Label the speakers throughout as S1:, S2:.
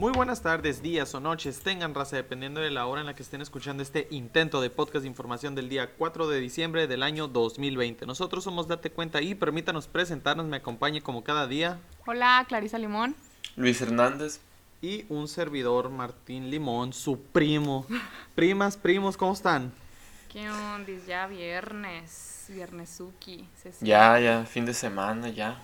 S1: Muy buenas tardes, días o noches, tengan raza, dependiendo de la hora en la que estén escuchando este intento de podcast de información del día 4 de diciembre del año 2020. Nosotros somos Date Cuenta y permítanos presentarnos, me acompañe como cada día.
S2: Hola, Clarisa Limón.
S3: Luis Hernández.
S1: Y un servidor, Martín Limón, su primo. Primas, primos, ¿cómo están?
S2: ¿Qué onda? Ya viernes, viernesuki.
S3: Ya, ya, fin de semana, ya.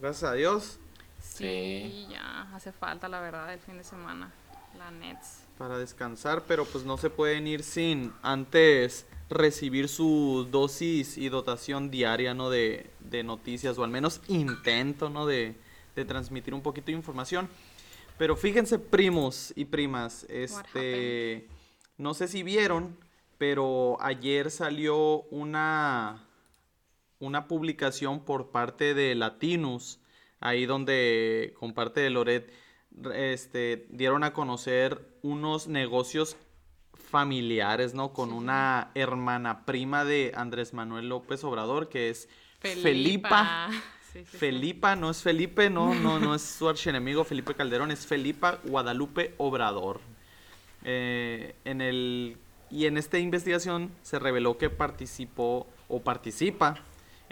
S1: Gracias a Dios.
S2: Sí, ya, hace falta la verdad el fin de semana, la Nets.
S1: Para descansar, pero pues no se pueden ir sin antes recibir su dosis y dotación diaria, ¿no? De, de noticias, o al menos intento, ¿no? De, de transmitir un poquito de información. Pero fíjense, primos y primas, este, no sé si vieron, pero ayer salió una, una publicación por parte de Latinus, ahí donde, con parte de Loret, este, dieron a conocer unos negocios familiares, ¿no? Con una hermana prima de Andrés Manuel López Obrador, que es Felipa. Felipa, no es Felipe, no, no, no es su archienemigo Felipe Calderón, es Felipa Guadalupe Obrador. Eh, en el, y en esta investigación se reveló que participó o participa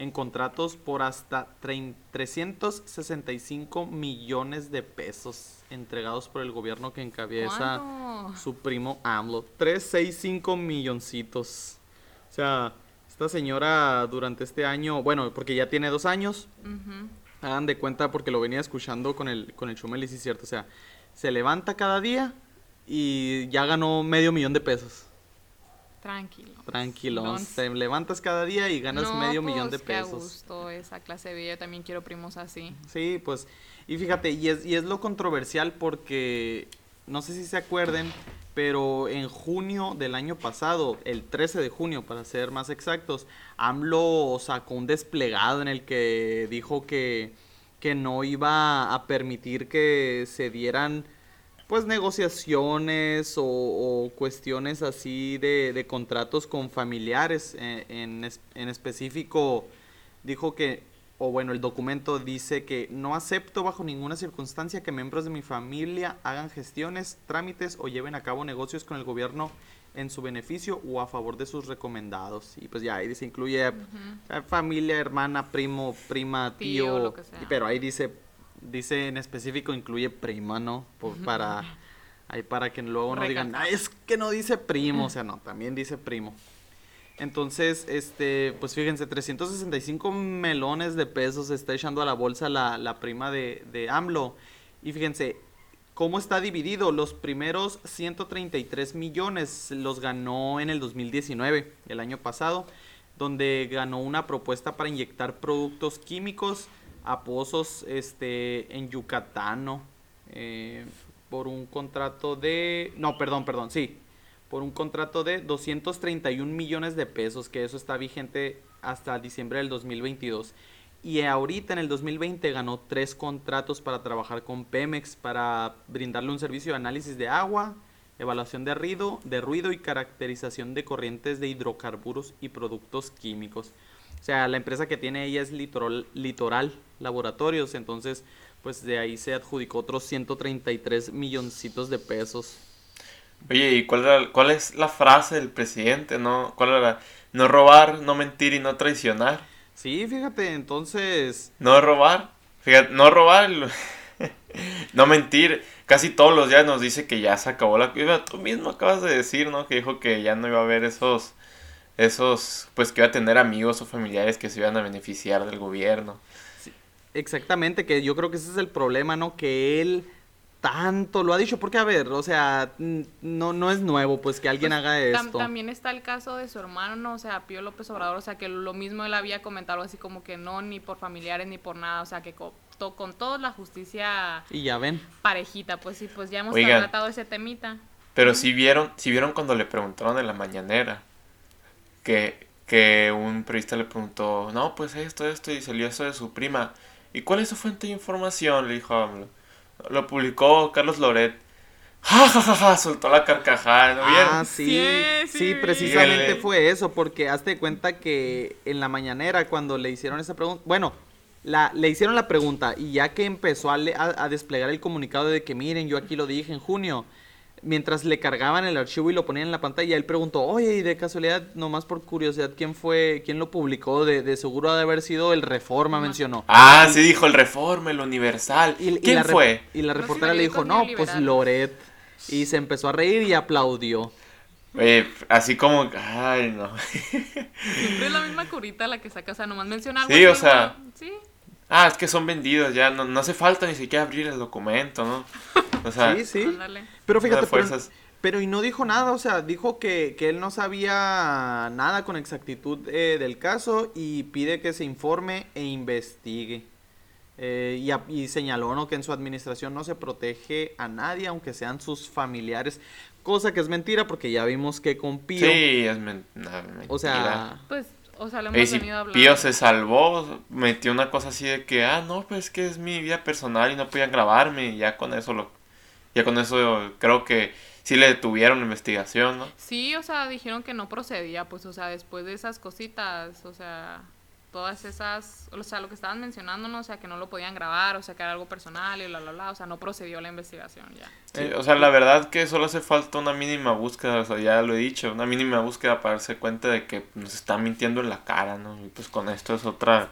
S1: en contratos por hasta 365 millones de pesos entregados por el gobierno que encabeza su primo AMLO. 365 milloncitos. O sea, esta señora durante este año, bueno, porque ya tiene dos años, hagan de cuenta porque lo venía escuchando con el, con el Chumel y sí es cierto, o sea, se levanta cada día y ya ganó medio millón de pesos.
S2: Tranquilo.
S1: Tranquilo. Te levantas cada día y ganas medio millón de pesos.
S2: Qué gusto esa clase de vida. Yo también quiero primos así.
S1: Sí, pues. Y fíjate, y es, y es lo controversial porque no sé si se acuerden, pero en junio del año pasado, el 13 de junio para ser más exactos, AMLO sacó un desplegado en el que dijo que, que no iba a permitir que se dieran pues negociaciones o, cuestiones así de, de, contratos con familiares. Eh, en, en específico dijo que o bueno, el documento dice que no acepto bajo ninguna circunstancia que miembros de mi familia hagan gestiones, trámites o lleven a cabo negocios con el gobierno en su beneficio o a favor de sus recomendados. Y pues ya ahí dice, incluye eh, familia, hermana, primo, prima, tío, pero ahí dice, dice en específico, incluye prima, ¿no? para, ahí para que luego no digan, es que no dice primo, o sea, no, también dice primo. Entonces, este, pues fíjense, 365 melones de pesos está echando a la bolsa la, prima de, de, AMLO. Y fíjense, ¿cómo está dividido? Los primeros 133 millones los ganó en el 2019, el año pasado, donde ganó una propuesta para inyectar productos químicos a pozos este, en Yucatán. Eh, por un contrato de... No, perdón, perdón, sí, por un contrato de 231 millones de pesos, que eso está vigente hasta diciembre del 2022. Y ahorita en el 2020 ganó tres contratos para trabajar con Pemex para brindarle un servicio de análisis de agua, evaluación de ruido, de ruido y caracterización de corrientes de hidrocarburos y productos químicos. O sea, la empresa que tiene ella es Litoral, Litoral Laboratorios, entonces pues de ahí se adjudicó otros 133 milloncitos de pesos.
S3: Oye, ¿y cuál, cuál es la frase del presidente? ¿No? ¿Cuál era? No robar, no mentir y no traicionar.
S1: Sí, fíjate, entonces...
S3: No robar, fíjate, no robar, no mentir. Casi todos los días nos dice que ya se acabó la... Tú mismo acabas de decir, ¿no? Que dijo que ya no iba a haber esos... Esos, pues que iba a tener amigos o familiares que se iban a beneficiar del gobierno.
S1: exactamente, que yo creo que ese es el problema, ¿no? Que él tanto lo ha dicho, porque a ver, o sea, no, no es nuevo pues que alguien pues, haga esto.
S2: también está el caso de su hermano, ¿no? o sea, Pío López Obrador, o sea, que lo mismo él había comentado así como que no, ni por familiares, ni por nada, o sea, que con, con toda la justicia...
S1: Y ya ven.
S2: Parejita, pues sí, pues ya hemos tratado ese temita.
S3: Pero si vieron, si vieron cuando le preguntaron en la mañanera, que, que un periodista le preguntó, no, pues esto, esto, y salió eso de su prima. ¿Y cuál es su fuente de información? Le dijo AMLO lo publicó Carlos Loret. Ja, ja, ja, ja, soltó la carcajada, ¿no
S1: Ah, sí, sí, precisamente fue eso, porque hazte cuenta que en la mañanera cuando le hicieron esa pregunta, bueno, la, le hicieron la pregunta y ya que empezó a, le- a- a desplegar el comunicado de que miren, yo aquí lo dije en junio, mientras le cargaban el archivo y lo ponían en la pantalla, él preguntó, oye, y de casualidad, nomás por curiosidad, ¿quién fue, quién lo publicó? De, de seguro ha de haber sido el Reforma, mencionó.
S3: Ah, sí dijo el Reforma, el Universal.
S1: Y,
S3: ¿Quién fue?
S1: Y la reportera le dijo, no, pues
S2: neoliberales".
S1: Loret. Y se empezó a reír y aplaudió.
S3: Eh, así como, ay, no.
S2: Siempre es la misma curita la que saca, o sea, nomás menciona algo.
S3: Sí, o sea.
S2: Sí,
S3: Ah, es que son vendidos ya, no, no hace falta ni siquiera abrir el documento, ¿no? O sea,
S1: sí, sí.
S2: ándale.
S1: Pero fíjate, pero, y no dijo nada, o sea, dijo que, que él no sabía nada con exactitud eh, del caso y pide que se informe e investigue. Eh, y, a- y señaló ¿no? que en su administración no se protege a nadie, aunque sean sus familiares. Cosa que es mentira porque ya vimos que con Pío,
S3: Sí, es men- mentira.
S1: o sea,
S2: Pues, o sea, lo hemos
S3: si
S2: venido hablando.
S3: Pío se salvó, metió una cosa así de que, ah, no, pues que es mi vida personal y no podían grabarme y ya con eso lo... Ya con eso creo que sí le detuvieron la investigación, ¿no?
S2: Sí, o sea, dijeron que no procedía, pues, o sea, después de esas cositas, o sea, todas esas, o sea, lo que estaban mencionando, ¿no? O sea, que no lo podían grabar, o sea, que era algo personal y bla, bla, bla, o sea, no procedió la investigación ya.
S3: Eh, o sea, la verdad que solo hace falta una mínima búsqueda, o sea, ya lo he dicho, una mínima búsqueda para darse cuenta de que nos están mintiendo en la cara, ¿no? Y pues con esto es otra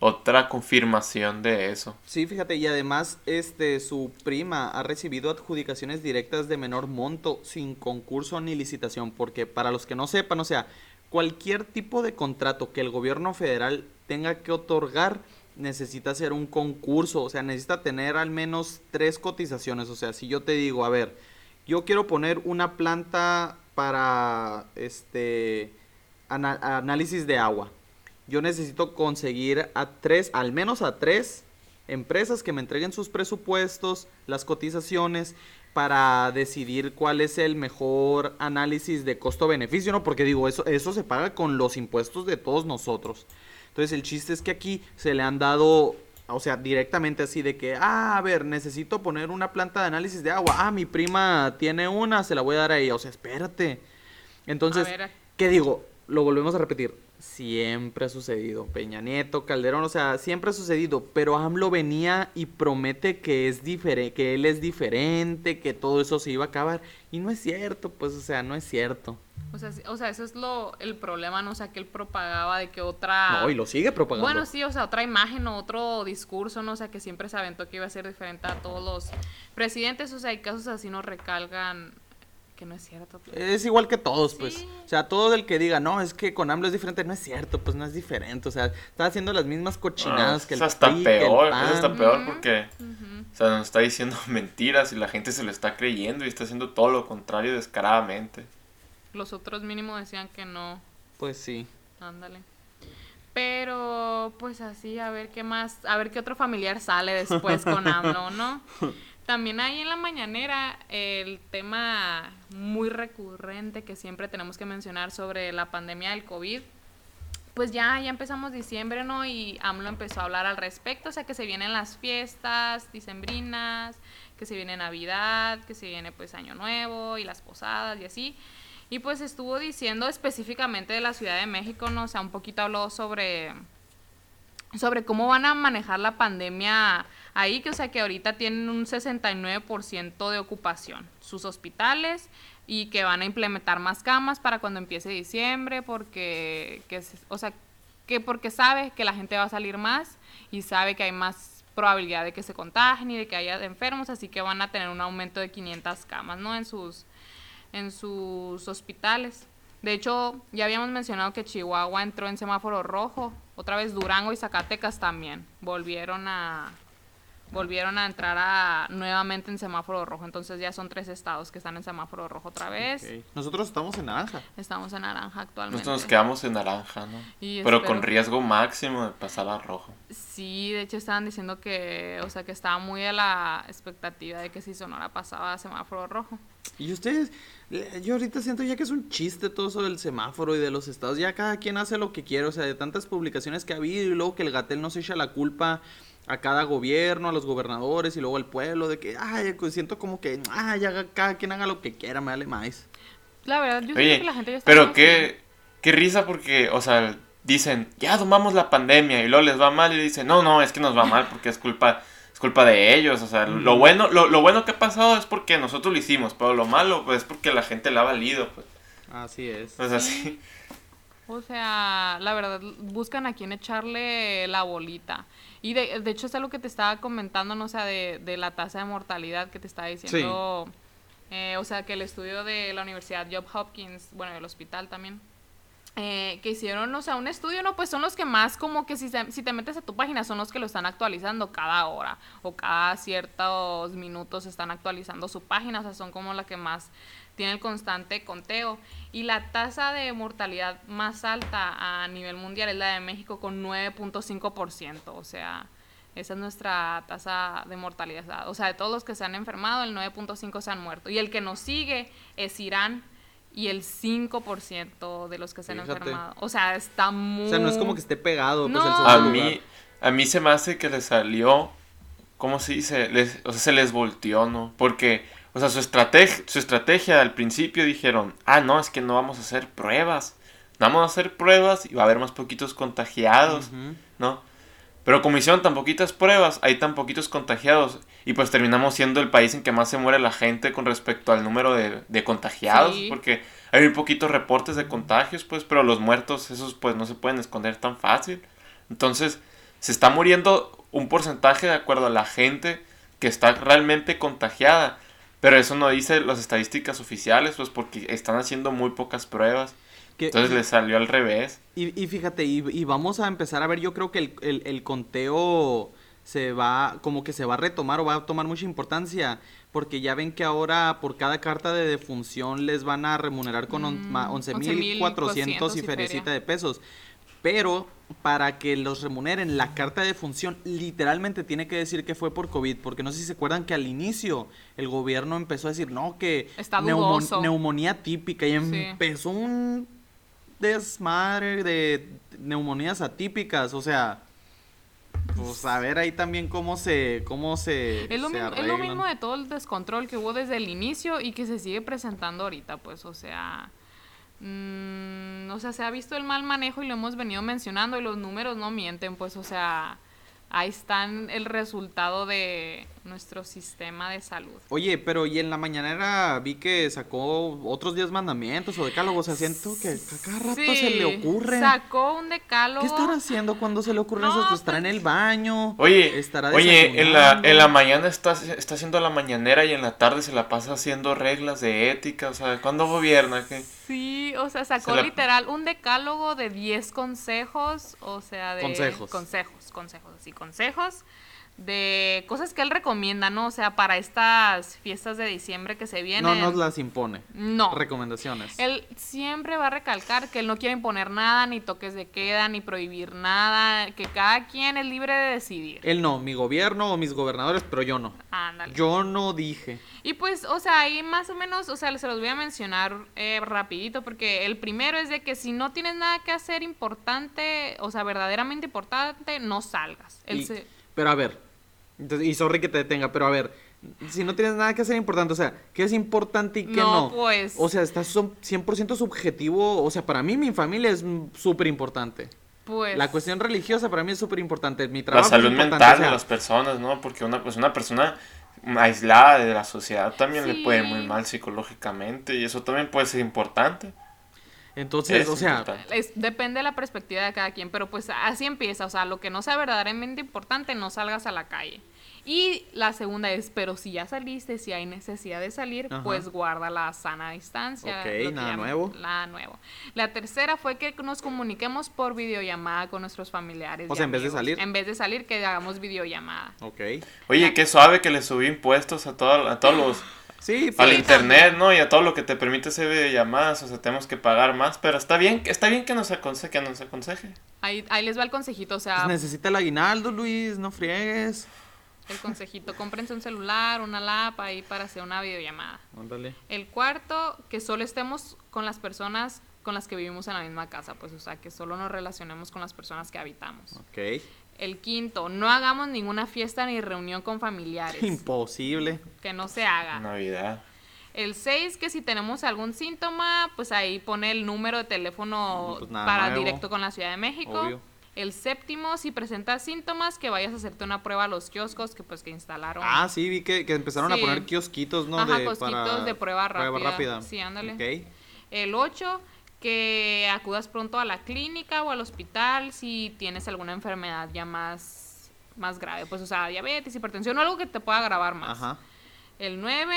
S3: otra confirmación de eso.
S1: Sí, fíjate, y además este su prima ha recibido adjudicaciones directas de menor monto sin concurso ni licitación, porque para los que no sepan, o sea, cualquier tipo de contrato que el gobierno federal tenga que otorgar necesita hacer un concurso, o sea, necesita tener al menos tres cotizaciones, o sea, si yo te digo, a ver, yo quiero poner una planta para este análisis de agua. Yo necesito conseguir a tres, al menos a tres empresas que me entreguen sus presupuestos, las cotizaciones, para decidir cuál es el mejor análisis de costo-beneficio, ¿no? Porque digo, eso, eso se paga con los impuestos de todos nosotros. Entonces el chiste es que aquí se le han dado, o sea, directamente así de que, ah, a ver, necesito poner una planta de análisis de agua. Ah, mi prima tiene una, se la voy a dar a ella. O sea, espérate. Entonces, ¿qué digo? Lo volvemos a repetir. Siempre ha sucedido. Peña Nieto, Calderón, o sea, siempre ha sucedido. Pero AMLO venía y promete que es diferente, que él es diferente, que todo eso se iba a acabar. Y no es cierto, pues, o sea, no es cierto.
S2: o sea, o sea, eso es lo, el problema, ¿no? O sea, que él propagaba de que otra...
S1: No, y lo sigue propagando.
S2: Bueno, sí, o sea, otra imagen o otro discurso, ¿no? O sea, que siempre se aventó que iba a ser diferente a todos los presidentes, o sea, y casos así nos recalgan que no es cierto. pues.
S1: Es igual que todos, pues.
S2: Sí.
S1: O sea, todo el que diga, no, es que con AMLO es diferente, no es cierto, pues no es diferente. O sea, está haciendo las mismas cochinadas
S3: Ah,
S1: que el
S3: es hasta
S1: PRI, que el
S3: peor, es
S1: PAN.
S3: hasta peor porque o sea, nos está diciendo mentiras y la gente se lo está creyendo y está haciendo todo lo contrario descaradamente.
S2: Los otros mínimo decían que no,
S1: Pues sí.
S2: ándale. Pero, pues así, a ver qué más, a ver qué otro familiar sale después con AMLO, ¿no? También ahí en la mañanera el tema muy recurrente que siempre tenemos que mencionar sobre la pandemia del COVID. Pues ya, ya empezamos diciembre, ¿no? Y AMLO empezó a hablar al respecto, o sea que se vienen las fiestas dicembrinas, que se viene Navidad, que se viene pues Año Nuevo y las posadas y así. Y pues estuvo diciendo específicamente de la Ciudad de México, ¿no? O sea, un poquito habló sobre sobre cómo van a manejar la pandemia ahí, que o sea que ahorita tienen un 69% de ocupación sus hospitales y que van a implementar más camas para cuando empiece diciembre porque que o sea, que porque sabe que la gente va a salir más y sabe que hay más probabilidad de que se contagien y de que haya enfermos, así que van a tener un aumento de 500 camas, ¿no? en sus en sus hospitales. De hecho, ya habíamos mencionado que Chihuahua entró en semáforo rojo. Otra vez Durango y Zacatecas también volvieron a volvieron a entrar a nuevamente en semáforo rojo. Entonces ya son tres estados que están en semáforo rojo otra vez.
S1: Nosotros estamos en naranja.
S2: Estamos en naranja actualmente.
S3: Nosotros nos quedamos en naranja, ¿no?
S2: Y
S3: Pero con riesgo máximo de pasar a rojo.
S2: Sí, de hecho estaban diciendo que, o sea, que estaba muy a la expectativa de que si Sonora pasaba a semáforo rojo.
S1: Y ustedes, yo ahorita siento ya que es un chiste todo eso del semáforo y de los estados. Ya cada quien hace lo que quiere. O sea, de tantas publicaciones que ha habido y luego que el Gatel nos echa la culpa a cada gobierno, a los gobernadores y luego al pueblo de que, ay, pues siento como que, ay, haga, cada quien haga lo que quiera, me vale más.
S2: La verdad, yo siento
S3: Oye,
S2: que la gente ya está
S3: pero qué, qué risa porque, o sea, dicen, ya domamos la pandemia y luego les va mal y dicen, no, no, es que nos va mal porque es culpa, es culpa de ellos. O sea, lo, bueno, lo, lo, bueno que ha pasado es porque nosotros lo hicimos, pero lo malo pues, es porque la gente la ha valido. Pues.
S1: Así es.
S3: Pues así.
S2: O sea, la verdad, buscan a quién echarle la bolita. Y de, de hecho es algo que te estaba comentando, ¿no? O sea, de, de la tasa de mortalidad que te estaba diciendo. Eh, o sea, que el estudio de la Universidad Job Hopkins, bueno, del hospital también, eh, que hicieron, o sea, un estudio, no, pues son los que más como que si, te metes a tu página son los que lo están actualizando cada hora o cada ciertos minutos están actualizando su página, o sea, son como la que más tiene el constante conteo. Y la tasa de mortalidad más alta a nivel mundial es la de México con 9.5%, o sea, esa es nuestra tasa de mortalidad. O sea, de todos los que se han enfermado, el 9.5 se han muerto. Y el que nos sigue es Irán y el 5% de los que se han enfermado. O sea, está muy...
S1: O sea, no es como que esté pegado.
S3: Pues, a, mí, a mí se me hace que le salió, ¿cómo se dice? Les, o sea, se les volteó, ¿no? Porque, o sea, su, estrategia, su estrategia al principio dijeron, ah, no, es que no vamos a hacer pruebas. vamos a hacer pruebas y va a haber más poquitos contagiados, ¿no? Pero como hicieron tan poquitas pruebas, hay tan poquitos contagiados. Y pues terminamos siendo el país en que más se muere la gente con respecto al número de, contagiados. Porque hay muy poquitos reportes de contagios, pues, pero los muertos, esos pues no se pueden esconder tan fácil. Entonces, se está muriendo un porcentaje de acuerdo a la gente que está realmente contagiada. Pero eso no dice las estadísticas oficiales, pues porque están haciendo muy pocas pruebas. Entonces le salió al revés.
S1: Y, fíjate, y, vamos a empezar a ver, yo creo que el, el, conteo se va, como que se va a retomar o va a tomar mucha importancia, porque ya ven que ahora por cada carta de defunción les van a remunerar con mm, 11.400 y ferecita de pesos. Pero para que los remuneren, la carta de defunción literalmente tiene que decir que fue por COVID, porque no sé si se acuerdan que al inicio el gobierno empezó a decir, no, que neumonía típica y empezó un desmadre de neumonías atípicas, o sea, pues a ver ahí también cómo se cómo se
S2: es lo, mismo, es lo mismo de todo el descontrol que hubo desde el inicio y que se sigue presentando ahorita, pues, o sea, mmm, o sea, se ha visto el mal manejo y lo hemos venido mencionando y los números no mienten, pues, o sea, ahí están el resultado de nuestro sistema de salud.
S1: Oye, pero y en la mañanera vi que sacó otros 10 mandamientos o decálogos, o sea, siento que a cada rato se le ocurre.
S2: Sacó un decálogo.
S1: ¿Qué estará haciendo cuando se le ocurren esos? Pues estará en el baño.
S3: Oye, estará oye en la, en la mañana está, está haciendo la mañanera y en la tarde se la pasa haciendo reglas de ética, o sea, ¿cuándo gobierna? ¿Qué?
S2: Sí, o sea, sacó literal un decálogo de 10 consejos, o sea, de...
S1: Consejos.
S2: Consejos, consejos, así, consejos de cosas que él recomienda, ¿no? O sea, para estas fiestas de diciembre que se vienen.
S1: No nos las impone.
S2: No.
S1: Recomendaciones.
S2: Él siempre va a recalcar que él no quiere imponer nada, ni toques de queda, ni prohibir nada, que cada quien es libre de decidir.
S1: Él no, mi gobierno o mis gobernadores, pero yo no.
S2: Ándale.
S1: Yo no dije.
S2: Y pues, o sea, ahí más o menos, o sea, se los voy a mencionar eh, rapidito, porque el primero es de que si no tienes nada que hacer importante, o sea, verdaderamente importante, no salgas.
S1: Pero a ver, y sorry que te detenga, pero a ver, si no tienes nada que hacer importante, o sea, ¿qué es importante y qué no?
S2: no? pues.
S1: O sea, estás 100% subjetivo, o sea, para mí mi familia es súper importante.
S2: Pues.
S1: La cuestión religiosa para mí es súper importante. Mi trabajo
S3: la salud mental de las personas, ¿no? Porque una, pues una persona aislada de la sociedad también le puede muy mal psicológicamente y eso también puede ser importante.
S1: Entonces, o sea,
S2: depende de la perspectiva de cada quien, pero pues así empieza, o sea, lo que no sea verdaderamente importante, no salgas a la calle. Y la segunda es, pero si ya saliste, si hay necesidad de salir, pues guarda la sana distancia.
S1: Ok, nada nuevo.
S2: Nada nuevo. La tercera fue que nos comuniquemos por videollamada con nuestros familiares.
S1: O sea, en vez de salir.
S2: En vez de salir, que hagamos videollamada.
S1: Ok.
S3: Oye, qué suave que le subí impuestos a, a todos los
S1: Sí,
S3: al internet, ¿no? Y a todo lo que te permite hacer videollamadas, o sea, tenemos que pagar más, pero está bien, está bien que nos aconseje, que nos aconseje.
S2: Ahí, ahí les va el consejito, o sea...
S1: Pues necesita el aguinaldo, Luis, no friegues.
S2: El consejito, cómprense un celular, una lapa ahí para hacer una videollamada.
S1: Ándale.
S2: El cuarto, que solo estemos con las personas con las que vivimos en la misma casa, pues, o sea, que solo nos relacionemos con las personas que habitamos.
S1: Ok.
S2: El quinto, no hagamos ninguna fiesta ni reunión con familiares.
S1: Imposible.
S2: Que no se haga.
S3: Navidad.
S2: El 6, que si tenemos algún síntoma, pues ahí pone el número de teléfono
S1: Pues
S2: para
S1: nuevo.
S2: directo con la Ciudad de México.
S1: Obvio.
S2: El séptimo, si presentas síntomas, que vayas a hacerte una prueba a los kioscos que pues que instalaron.
S1: Ah, sí, vi que, que empezaron a poner kiosquitos, ¿no?
S2: Ajá,
S1: de,
S2: kiosquitos
S1: para
S2: de prueba rápida.
S1: rápida.
S2: Sí, ándale.
S1: Ok.
S2: El 8, que acudas pronto a la clínica o al hospital si tienes alguna enfermedad ya más, más grave. Pues, o sea, diabetes, hipertensión o algo que te pueda agravar más.
S1: Ajá.
S2: El 9,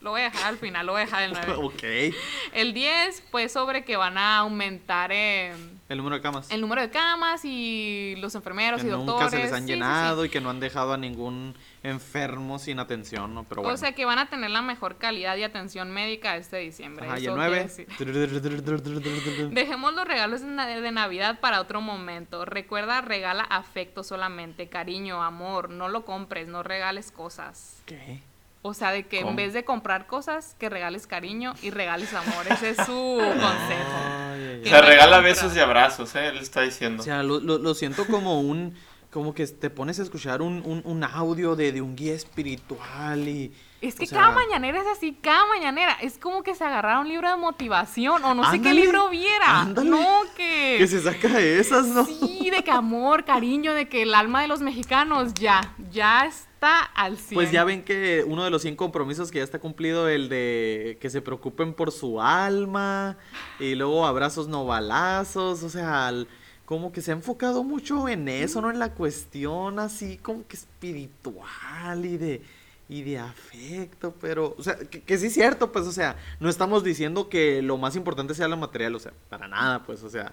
S2: lo voy a dejar al final, lo voy a dejar el 9.
S1: ok.
S2: El 10, pues sobre que van a aumentar eh,
S1: El número de camas.
S2: el número de camas y los enfermeros
S1: que
S2: y
S1: nunca
S2: doctores.
S1: se les han
S2: Sí, sí, sí.
S1: llenado y que no han dejado a ningún enfermo sin atención, ¿no? Pero bueno.
S2: O sea, que van a tener la mejor calidad y atención médica este diciembre.
S1: Ajá, y el
S2: quiere
S1: 9.
S2: decir. Dejemos los regalos de na- de Navidad para otro momento. Recuerda, regala afecto solamente, cariño, amor. No lo compres, no regales cosas.
S1: ¿Qué?
S2: O sea, de que
S3: ¿Cómo?
S2: en vez de comprar cosas, que regales cariño y regales amor. Ese es su consejo.
S3: O sea, regala
S2: compra.
S3: besos y abrazos, ¿eh? Él está diciendo.
S1: O sea, lo, lo- lo siento como un. Como que te pones a escuchar un, un, un audio de, de un guía espiritual y.
S2: Es que
S1: o sea,
S2: cada mañanera es así, cada mañanera. Es como que se agarrara un libro de motivación o no sé qué libro viera.
S1: ándale.
S2: No, que...
S1: Que se saca de esas, ¿no?
S2: Sí, de que amor, cariño, de que el alma de los mexicanos ya, ya está al 100.
S1: Pues ya ven que uno de los 100 compromisos que ya está cumplido, el de que se preocupen por su alma, y luego abrazos no balazos, o sea, al- como que se ha enfocado mucho en eso, ¿no? En la cuestión así como que espiritual y de, y de afecto, pero, o sea, que, que sí es cierto, pues, o sea, no estamos diciendo que lo más importante sea lo material, o sea, para nada, pues, o sea,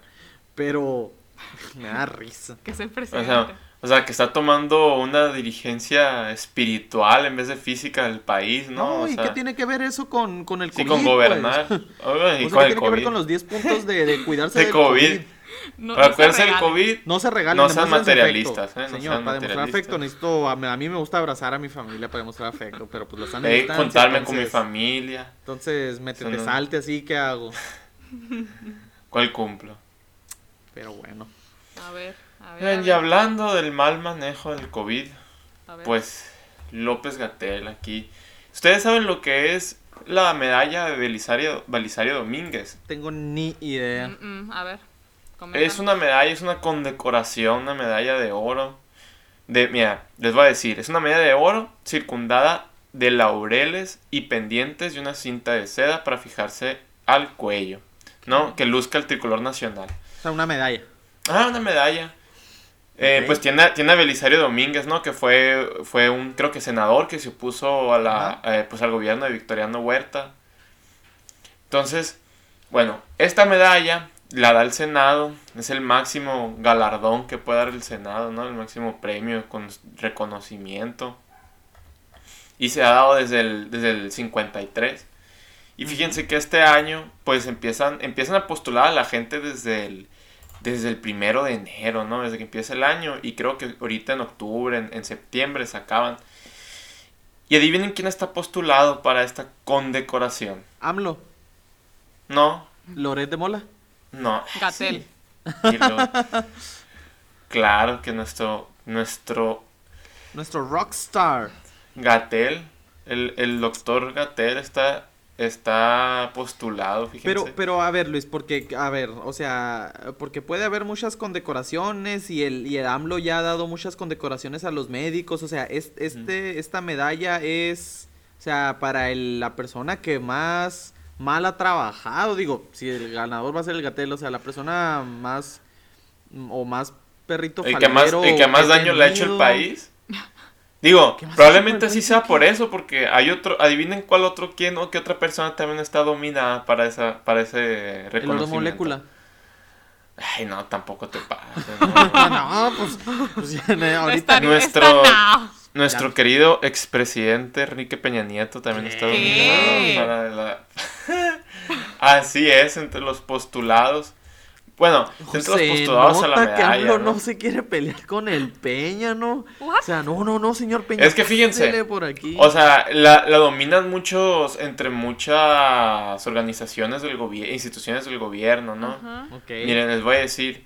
S1: pero me da risa.
S2: Que es el
S3: O
S2: presidente.
S3: sea, o sea, que está tomando una dirigencia espiritual en vez de física del país, ¿no?
S1: No,
S3: O
S1: ¿y
S3: sea,
S1: qué tiene que ver eso con, con el
S3: Sí,
S1: COVID?
S3: con
S1: pues?
S3: gobernar. Oigan, y
S1: O sea,
S3: con
S1: ¿qué
S3: el
S1: tiene que ver
S3: COVID.
S1: con los 10 puntos de, de cuidarse
S3: De
S1: del
S3: COVID.
S2: No- se
S3: del
S2: regalen.
S3: COVID,
S1: No se regalen,
S3: No sean materialistas. ¿eh? No
S1: Señor,
S3: sean
S1: para demostrar afecto necesito, a mí, a mí me gusta abrazar a mi familia para demostrar afecto, pero pues lo están distancia,
S3: contarme con mi
S1: entonces-
S3: familia.
S1: Entonces, me te, salte así, ¿qué hago?
S3: ¿Cuál cumplo?
S1: Pero bueno.
S2: A ver, a ver. A
S3: y hablando del mal manejo del COVID,
S2: a ver.
S3: pues López Gatel aquí. ¿Ustedes saben lo que es la medalla de Belisario, Belisario Domínguez?
S1: Tengo ni idea.
S2: Mm, mm, a ver. Comenta.
S3: Es una medalla, es una condecoración, una medalla de oro. De, mira, les voy a decir, es una medalla de oro circundada de laureles y pendientes y una cinta de seda para fijarse al cuello, ¿no? Que luzca el tricolor nacional.
S1: O sea, una medalla.
S3: Ah, una medalla. Eh. Pues tiene, tiene a Belisario Domínguez, ¿no? Que fue, fue un, creo que senador que se opuso a la, eh, pues al gobierno de Victoriano Huerta. Entonces, bueno, esta medalla la da el Senado, es el máximo galardón que puede dar el Senado, ¿no? El máximo premio con reconocimiento. Y se ha dado desde el, desde el 53. Y fíjense que este año, pues empiezan, empiezan a postular a la gente desde el, desde el primero de enero, ¿no? Desde que empieza el año. Y creo que ahorita en octubre, en, en septiembre se acaban. Y adivinen quién está postulado para esta condecoración.
S1: AMLO.
S3: No,
S1: Loret de Mola.
S3: No.
S2: Gatel.
S3: Claro que nuestro, nuestro
S1: Nuestro rockstar.
S3: Gatel, el, el doctor Gatel está, está postulado, fíjense.
S1: Pero, pero a ver, Luis, porque, a ver, o sea, porque puede haber muchas condecoraciones y el, y el AMLO ya ha dado muchas condecoraciones a los médicos, o sea, es, este, esta medalla es, o sea, para el- la persona que más mal ha trabajado, digo, si el ganador va a ser el Gatel, o sea, la persona más, mm, o más perrito
S3: el que más, el que más daño le ha hecho el país. Digo,
S1: ¿Qué más ha
S3: probablemente
S1: hecho
S3: sí
S1: el
S3: sea por eso, porque hay otro, adivinen cuál otro, quién o qué otra persona también está dominada para esa, para ese
S1: El
S3: reconocimiento.
S1: molécula.
S3: Ay, no, tampoco te pases.
S1: no, pues, pues ya, ahorita
S3: Nuestro-. Nuestro
S1: Ya.
S3: querido expresidente Enrique Peña Nieto también está
S2: ¿Qué?
S3: dominado para la... Así es, entre los postulados. Bueno, entre los postulados a la
S1: nota que
S3: medalla.
S1: AMLO
S3: ¿no?
S1: no se quiere pelear con el Peña, ¿no?
S2: What?
S1: O sea, no, no, no, señor Peña.
S3: Es que fíjense,
S1: por aquí.
S3: O sea, la, la dominan muchos, entre muchas organizaciones del gobierno, instituciones del gobierno, ¿no?
S2: Ajá.
S1: Ok.
S3: Miren, les voy a decir,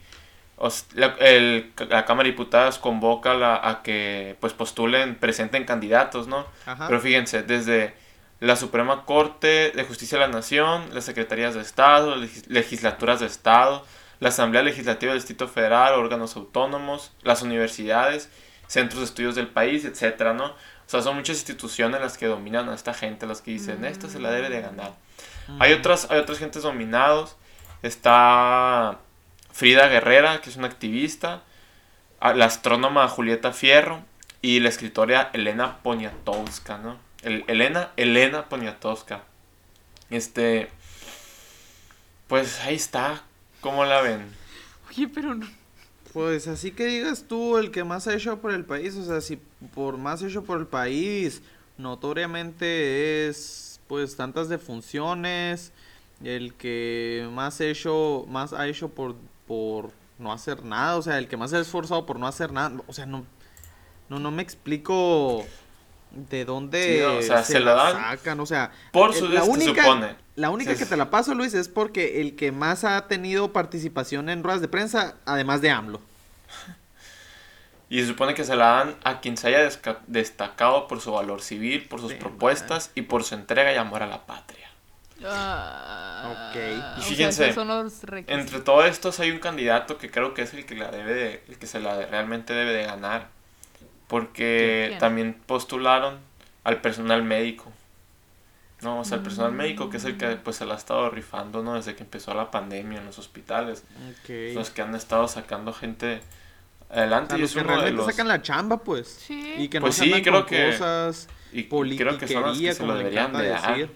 S3: la, el- la Cámara de Diputados convoca la- a que pues postulen, presenten candidatos, ¿no?
S1: Ajá.
S3: Pero fíjense, desde la Suprema Corte de Justicia de la Nación, las Secretarías de Estado, legis- legislaturas de Estado, la Asamblea Legislativa del Distrito Federal, órganos autónomos, las universidades, centros de estudios del país, etcétera, ¿no? O sea, son muchas instituciones las que dominan a esta gente, las que dicen, esta se la debe de ganar. Hay otras, hay otras gentes dominados. Está Frida Guerrera, que es una activista. La astrónoma Julieta Fierro. Y la escritora Elena Poniatowska, ¿no? El- Elena, Elena Poniatowska. Este. Pues ahí está. ¿Cómo la ven?
S2: Oye, pero no.
S1: Pues así que digas tú, el que más ha hecho por el país, o sea, si por más hecho por el país, notoriamente es pues tantas defunciones, el que más hecho, más ha hecho por, por no hacer nada, o sea, el que más se ha esforzado por no hacer nada, o sea, no, no, no me explico de dónde
S3: Sí, o sea, se
S1: la
S3: la dan
S1: sacan, o sea,
S3: Por su
S1: la única,
S3: supone.
S1: la única
S3: Sí,
S1: que te la paso, Luis, es porque el que más ha tenido participación en ruedas de prensa, además de AMLO.
S3: Y se supone que se la dan a quien se haya destacado por su valor civil, por sus
S1: Sí,
S3: propuestas y por su entrega y amor a la patria.
S2: Ah,
S1: Ok.
S3: Y fíjense. Entre todos estos hay un candidato que creo que es el que la debe de, el que se la de- realmente debe de ganar. Porque
S2: ¿Quién?
S3: también postularon al personal médico. No, o sea, el personal
S2: Mm.
S3: médico que es el que pues se la ha estado rifando, ¿no? Desde que empezó la pandemia en los hospitales.
S1: Ok.
S3: Los que han estado sacando gente adelante
S1: A
S3: y
S1: los
S3: es
S1: que
S3: uno de
S1: realmente
S3: los...
S1: sacan la chamba, pues.
S2: Sí.
S1: Y que
S3: Pues
S1: no
S3: sí,
S1: se andan
S3: creo
S1: con
S3: que-
S1: cosas,
S3: Y creo que son los que se lo deberían de dar.
S1: decir.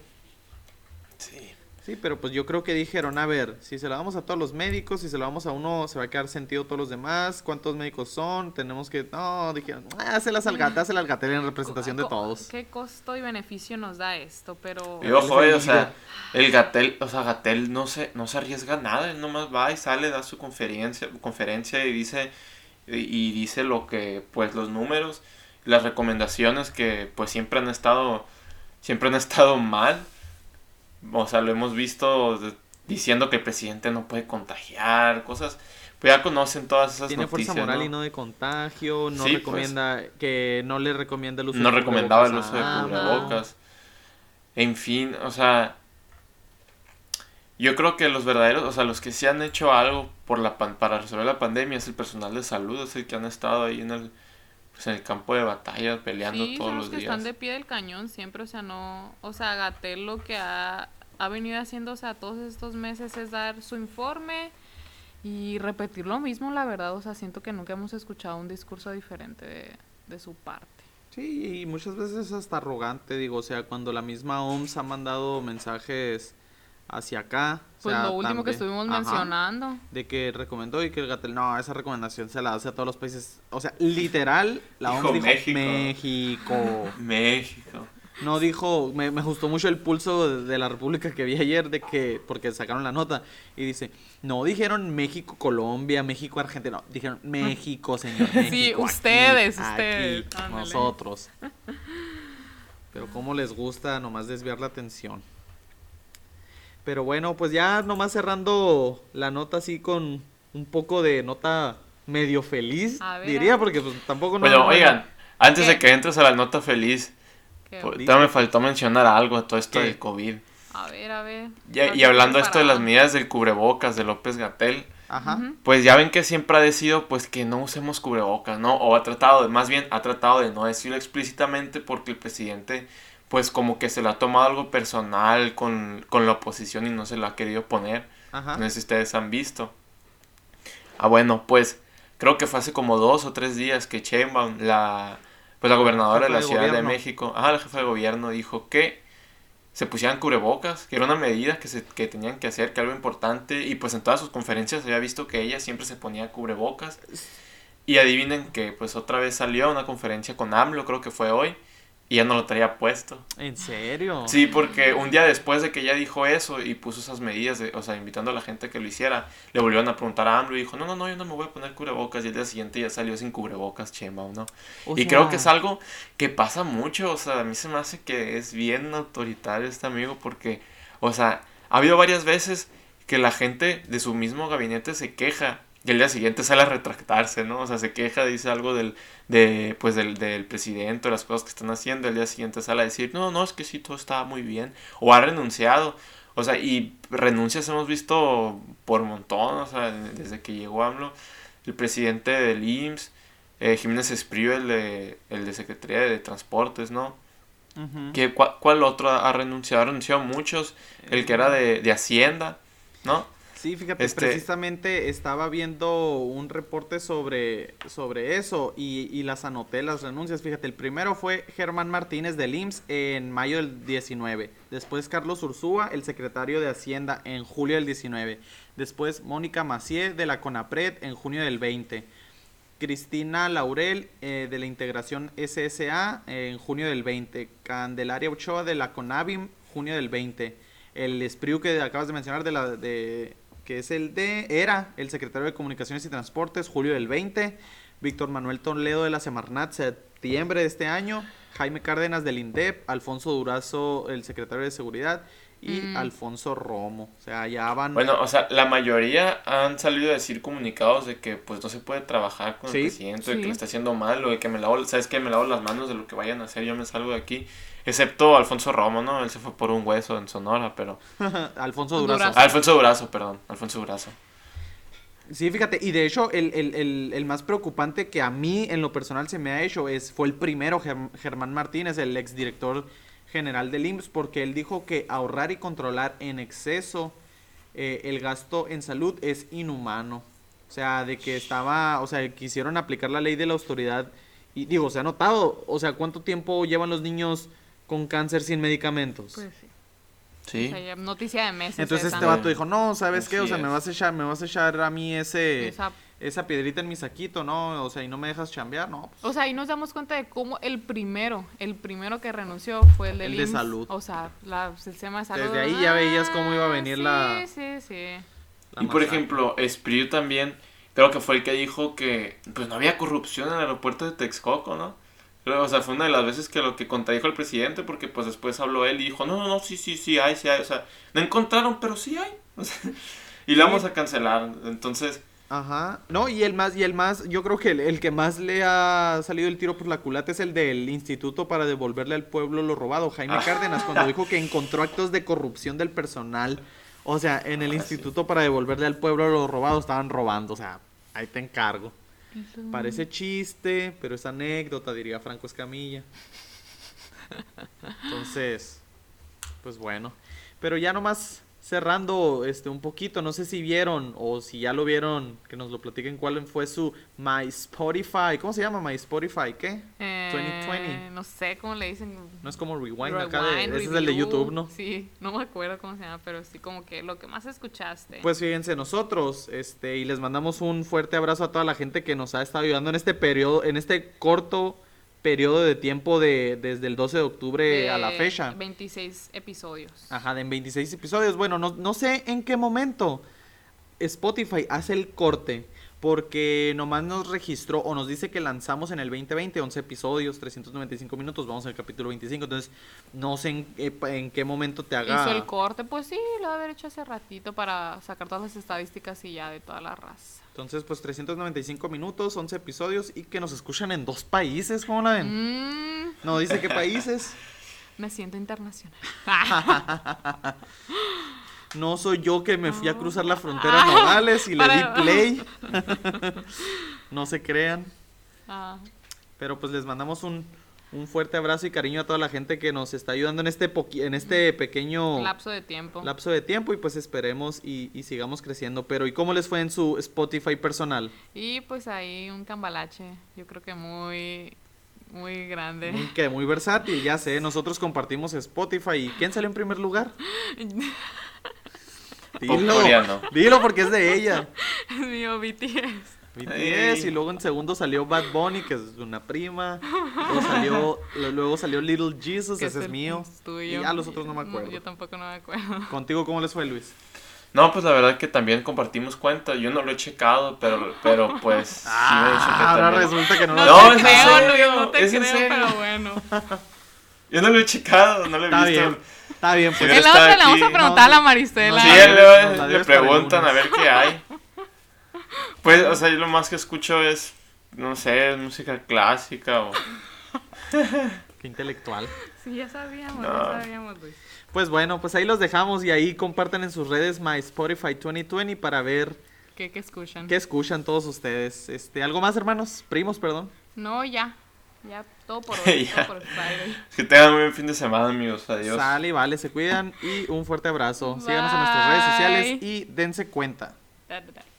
S3: Sí.
S1: Pero pues yo creo que dijeron, a ver, si se la damos a todos los médicos, si se la damos a uno, se va a quedar sentido todos los demás, ¿cuántos médicos son? Tenemos que, no, dijeron, ah, hazlas al al gatel en representación de todos.
S2: ¿Qué costo y beneficio nos da esto? Pero.
S3: Y ojo, eh, o
S1: el
S3: sea, el Gatel, o sea, Gatel no se, no se arriesga nada, él nomás va y sale, da su conferencia, conferencia y dice, y, y dice lo que, pues, los números, las recomendaciones que, pues, siempre han estado, siempre han estado mal. O sea, lo hemos visto diciendo que el presidente no puede contagiar, cosas, pues ya conocen todas esas
S1: Tiene
S3: noticias,
S1: fuerza moral
S3: ¿no?
S1: y no de contagio, no
S3: Sí, pues.
S1: recomienda, que no le recomienda el uso
S3: no
S1: de
S3: recomendaba el
S1: cubrebocas
S3: uso de
S1: a AMLO.
S3: cubrebocas. En fin, o sea, yo creo que los verdaderos, o sea, los que sí han hecho algo por la pan- para resolver la pandemia es el personal de salud, es el que han estado ahí en el pues en el campo de batalla peleando
S2: Sí,
S3: todos
S2: son
S3: los
S2: los que
S3: días.
S2: están de pie del cañón siempre, o sea, no, o sea, Gatel lo que ha, ha venido haciendo, o sea, todos estos meses es dar su informe y repetir lo mismo, la verdad, o sea, siento que nunca hemos escuchado un discurso diferente de, de su parte.
S1: Sí, y muchas veces hasta arrogante, digo, o sea, cuando la misma OMS ha mandado mensajes hacia acá. o
S2: Pues
S1: sea,
S2: lo último que estuvimos
S1: ajá,
S2: mencionando.
S1: De que recomendó y que el Gatel, no, esa recomendación se la hace a todos los países. O sea, literal, la
S3: Dijo
S1: OMS dijo
S3: México.
S1: México.
S3: México.
S1: No dijo, me, me gustó mucho el pulso de, de la República que vi ayer, de que, porque sacaron la nota, y dice, no dijeron México, Colombia, México, Argentina, no, dijeron México, señor.
S2: Sí,
S1: México, aquí,
S2: ustedes,
S1: aquí,
S2: ustedes,
S1: nosotros. Pero cómo les gusta nomás desviar la atención. Pero bueno, pues ya nomás cerrando la nota así con un poco de nota medio feliz,
S2: A ver,
S1: diría,
S2: a
S1: porque pues tampoco no...
S3: Bueno,
S1: no-
S3: oigan, antes de que entres a la nota feliz, pues, todavía me faltó mencionar algo, todo esto
S1: ¿Qué?
S3: del COVID.
S2: a ver, a ver. ¿Estás
S3: y hablando esto de las medidas del cubrebocas de López Gatel. Pues ya ven que siempre ha decidido pues que no usemos cubrebocas, ¿no? O ha tratado de, más bien ha tratado de no decirlo explícitamente porque el presidente pues como que se lo ha tomado algo personal con, con la oposición y no se lo ha querido poner.
S1: Ajá.
S3: No sé si ustedes han visto. Ah, bueno, pues creo que fue hace como dos o tres días que Sheinbaum, la, pues la gobernadora de la
S1: de
S3: Ciudad de
S1: gobierno.
S3: México, ah, la jefa de gobierno dijo que se pusieran cubrebocas, que era una medida que, se, que tenían que hacer, que algo importante, y pues en todas sus conferencias había visto que ella siempre se ponía cubrebocas. Y adivinen que pues otra vez salió a una conferencia con AMLO, creo que fue hoy, y ya no lo traía puesto.
S1: ¿En serio?
S3: Sí, porque un día después de que ella dijo eso y puso esas medidas, de, o sea, invitando a la gente a que lo hiciera, le volvieron a preguntar a AMLO y dijo, no, no, no, yo no me voy a poner cubrebocas. Y el día siguiente ya salió sin cubrebocas, Chembao, ¿no?
S1: O
S3: y creo que es algo que pasa mucho, o sea, a mí se me hace que es bien autoritario este amigo porque, o sea, ha habido varias veces que la gente de su mismo gabinete se queja Y el día siguiente sale a retractarse, ¿no? O sea, se queja, dice algo del, de, pues del, del presidente las cosas que están haciendo. El día siguiente sale a decir, no, no, es que sí, todo está muy bien. O ha renunciado. O sea, y renuncias hemos visto por montón, o sea, desde que llegó AMLO, el presidente del IMSS, eh, Jiménez Espriu, el de, el de Secretaría de Transportes, ¿no? ¿Qué, cuál, cuál otro ha renunciado? Ha renunciado muchos, el que era de, de Hacienda, ¿no?
S1: Sí, fíjate,
S3: Este-
S1: precisamente estaba viendo un reporte sobre, sobre eso y, y las anoté las renuncias. Fíjate, el primero fue Germán Martínez del IMSS en mayo del 19. Después Carlos Ursúa, el secretario de Hacienda, en julio del 19. Después Mónica Macié de la CONAPRED en junio del 20. Cristina Laurel eh, de la integración SSA en junio del 20. Candelaria Ochoa de la CONAVIM, junio del 20. El Espriu que acabas de mencionar de la de que es el de era el secretario de Comunicaciones y Transportes, julio del 20. Víctor Manuel Toledo de la Semarnat, septiembre de este año. Jaime Cárdenas del INDEP, Alfonso Durazo, el secretario de Seguridad, y
S2: Mm.
S1: Alfonso Romo. O sea, ya van.
S3: Bueno, o sea, la mayoría han salido a decir comunicados de que pues no se puede trabajar con
S1: Sí.
S3: el presidente, de que lo está haciendo mal, o de que me lavo, sabes que me lavo las manos de lo que vayan a hacer, yo me salgo de aquí. Excepto Alfonso Romo, ¿no? Él se fue por un hueso en Sonora, pero...
S1: Alfonso Durazo.
S2: Durazo.
S3: Alfonso Durazo, perdón, Alfonso Durazo.
S1: Sí, fíjate, y de hecho el, el- el- el más preocupante que a mí en lo personal se me ha hecho es fue el primero, Germ- Germán Martínez, el exdirector general del IMSS, porque él dijo que ahorrar y controlar en exceso eh, el gasto en salud es inhumano. O sea, de que estaba, o sea, quisieron aplicar la ley de la autoridad y digo, se ha notado, o sea, ¿cuánto tiempo llevan los niños con cáncer sin medicamentos?
S2: Pues sí.
S3: Sí.
S2: O sea, ya noticia de meses.
S1: Entonces
S2: esa.
S1: este vato dijo, no, ¿sabes qué? O sea, me vas a echar, me vas a echar a mí ese
S2: Esa-
S1: esa piedrita en mi saquito, ¿no? O sea, y no me dejas chambear, ¿no? pues,
S2: O sea, ahí nos damos cuenta de cómo el primero, el primero que renunció fue el del
S1: El de salud.
S2: O sea, la, el sistema de salud.
S1: Desde ahí ya veías cómo iba a venir
S2: sí,
S1: la-
S2: Sí, sí,
S1: la
S3: Y por ejemplo, Espriu también, creo que fue el que dijo que pues no había corrupción en el aeropuerto de Texcoco, ¿no? O sea, fue una de las veces que lo que contradijo el presidente, porque pues después habló él y dijo, no, no, no, sí, sí, sí hay, sí hay, o sea, no encontraron, pero sí hay. O sea, y la vamos a cancelar, entonces,
S1: Ajá. No, y el más, y el más, yo creo que el, el que más le ha salido el tiro por la culata es el del Instituto para devolverle al pueblo lo robado, Jaime
S3: Ah.
S1: Cárdenas, cuando dijo que encontró actos de corrupción del personal. O sea, en el
S3: Ah, sí.
S1: Instituto para devolverle al pueblo lo robado estaban robando. O sea, ahí te encargo. Parece chiste, pero es anécdota, diría Franco Escamilla. Entonces, pues bueno. Pero ya nomás cerrando este un poquito, no sé si vieron o si ya lo vieron, que nos lo platiquen cuál fue su My Spotify. ¿Cómo se llama My Spotify? ¿Qué?
S2: Eh,
S1: 2020.
S2: No sé cómo le dicen.
S1: No es como Rewind, acá de, ese es el de YouTube, ¿no?
S2: Sí, no me acuerdo cómo se llama, pero sí como que lo que más escuchaste.
S1: Pues fíjense nosotros, este, y les mandamos un fuerte abrazo a toda la gente que nos ha estado ayudando en este periodo, en este corto periodo de tiempo de desde el 12 de octubre a la fecha.
S2: 26 episodios.
S1: Ajá, de en 26 episodios. Bueno, no, no sé en qué momento Spotify hace el corte. Porque nomás nos registró o nos dice que lanzamos en el 2020 11 episodios, 395 minutos, vamos al capítulo 25. Entonces, no sé en, qué- en qué momento te haga.
S2: Hizo el corte, pues sí, lo debe haber hecho hace ratito para sacar todas las estadísticas y ya de toda la raza.
S1: Entonces, pues 395 minutos, 11 episodios y que nos escuchan en dos países, ¿cómo la ven?
S2: Mm,
S1: No dice qué países.
S2: me siento internacional.
S1: No soy yo que me fui a cruzar la frontera a Nogales y le di play. no se crean.
S2: Ah,
S1: Pero pues les mandamos un, un fuerte abrazo y cariño a toda la gente que nos está ayudando en este, poqui- en este pequeño
S2: lapso de tiempo.
S1: lapso de tiempo y pues esperemos y, y sigamos creciendo. Pero ¿y cómo les fue en su Spotify personal?
S2: Y pues ahí un cambalache, yo creo que muy, muy grande.
S1: Muy, que muy versátil, ya sé. Nosotros compartimos Spotify. ¿Y quién salió en primer lugar? Dilo, dilo porque es de ella.
S2: Es mío, BTS.
S1: BTS y luego en segundo salió Bad Bunny, que es una prima. Luego salió, luego salió Little Jesus,
S2: que
S1: ese es
S2: el-
S1: mío.
S2: tuyo.
S1: Y a los otros no me acuerdo.
S2: yo tampoco no me acuerdo.
S1: Contigo, ¿cómo les fue, Luis?
S3: no, pues la verdad que también compartimos cuenta, yo no lo he checado, pero, pero pues, sí he
S1: Ah, ahora
S3: también-
S1: resulta que no,
S2: No,
S1: lo
S3: No,
S2: te
S3: es en
S2: creo, no te
S3: es en
S2: creo,
S3: serio.
S2: pero bueno.
S3: Yo no lo he checado, no lo he
S1: Está
S3: visto.
S1: bien, está bien, pues.
S2: En la
S3: está
S2: otra le vamos a preguntar a la
S1: No,
S2: Maristela.
S3: Sí,
S1: no,
S3: le, le
S1: el
S3: preguntan a ver qué hay. Pues, o sea, yo lo más que escucho es, no sé, música clásica o...
S1: Qué intelectual.
S2: Sí, ya sabíamos,
S3: No.
S2: ya sabíamos, Luis.
S1: Pues bueno, pues ahí los dejamos y ahí compartan en sus redes My Spotify 2020 para ver
S2: ¿Qué, qué escuchan?
S1: qué escuchan todos ustedes. Este, ¿algo más, hermanos? Primos, perdón.
S2: No, ya. Ya, todo por hoy.
S3: Ya.
S2: todo por.
S3: Que tengan un buen fin de semana, amigos. Adiós.
S1: Sale, vale, se cuidan y un fuerte abrazo. Síganos en nuestras redes sociales y dense cuenta.
S2: Da, da, da.